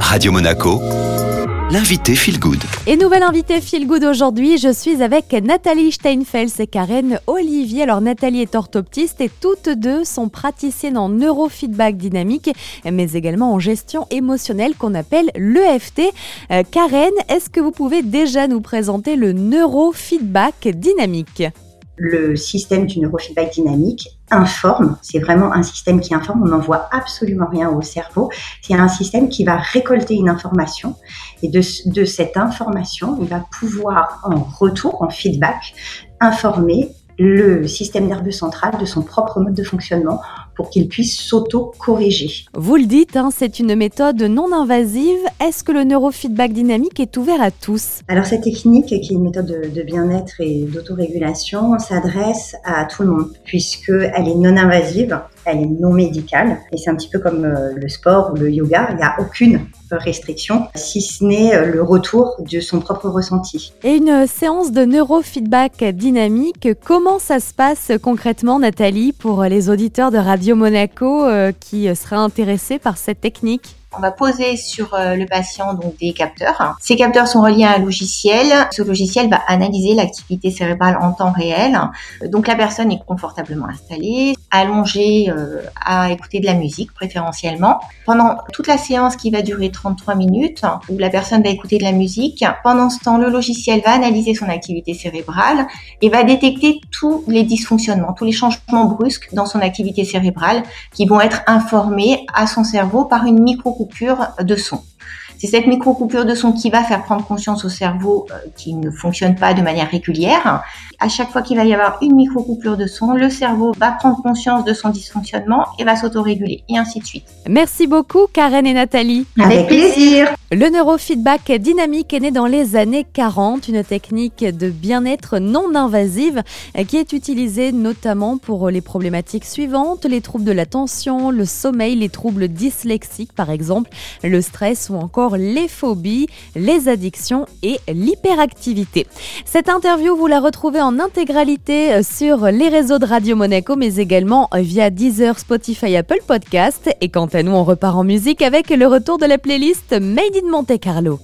Radio Monaco, l'invité Feel Good. Et nouvelle invitée Feel Good aujourd'hui, je suis avec Nathalie Steinfels et Karen Olivier. Alors Nathalie est orthoptiste et toutes deux sont praticiennes en neurofeedback dynamique, mais également en gestion émotionnelle qu'on appelle l'EFT. Euh, Karen, est-ce que vous pouvez déjà nous présenter le neurofeedback dynamique? Le système du neurofeedback dynamique informe, c'est vraiment un système qui informe, on n'envoie absolument rien au cerveau, c'est un système qui va récolter une information. Et de, de cette information, il va pouvoir en retour, en feedback, informer le système nerveux central de son propre mode de fonctionnement pour qu'il puisse s'auto-corriger. Vous le dites, hein, c'est une méthode non invasive. Est-ce que le neurofeedback dynamique est ouvert à tous? Alors cette technique, qui est une méthode de, bien-être et d'autorégulation, s'adresse à tout le monde, puisqu'elle est non invasive, elle est non médicale, et c'est un petit peu comme euh, le sport ou le yoga, il n'y a aucune restriction, si ce n'est euh, le retour de son propre ressenti. Et une séance de neurofeedback dynamique, comment ça se passe concrètement, Nathalie, pour les auditeurs de Radio Monaco euh, qui seraient intéressés par cette technique? On va poser sur euh, le patient donc des capteurs. Ces capteurs sont reliés à un logiciel. Ce logiciel va analyser l'activité cérébrale en temps réel. Donc la personne est confortablement installée, allongée euh, à écouter de la musique préférentiellement. Pendant toute la séance qui va durer 33 minutes, où la personne va écouter de la musique, pendant ce temps, le logiciel va analyser son activité cérébrale et va détecter tous les dysfonctionnements, tous les changements brusques dans son activité cérébrale qui vont être informés à son cerveau par une micro coupure de son. C'est cette micro-coupure de son qui va faire prendre conscience au cerveau euh, qui ne fonctionne pas de manière régulière. À chaque fois qu'il va y avoir une micro-coupure de son, le cerveau va prendre conscience de son dysfonctionnement et va s'autoréguler, et ainsi de suite. Merci beaucoup, Karen et Nathalie. Avec plaisir. Le neurofeedback dynamique est né dans les années 40, une technique de bien-être non invasive qui est utilisée notamment pour les problématiques suivantes, les troubles de l'attention, le sommeil, les troubles dyslexiques par exemple, le stress ou les phobies, les addictions et l'hyperactivité. Cette interview, vous la retrouvez en intégralité sur les réseaux de Radio Monaco mais également via Deezer, Spotify, Apple Podcast et quant à nous, on repart en musique avec le retour de la playlist Made in Monte Carlo.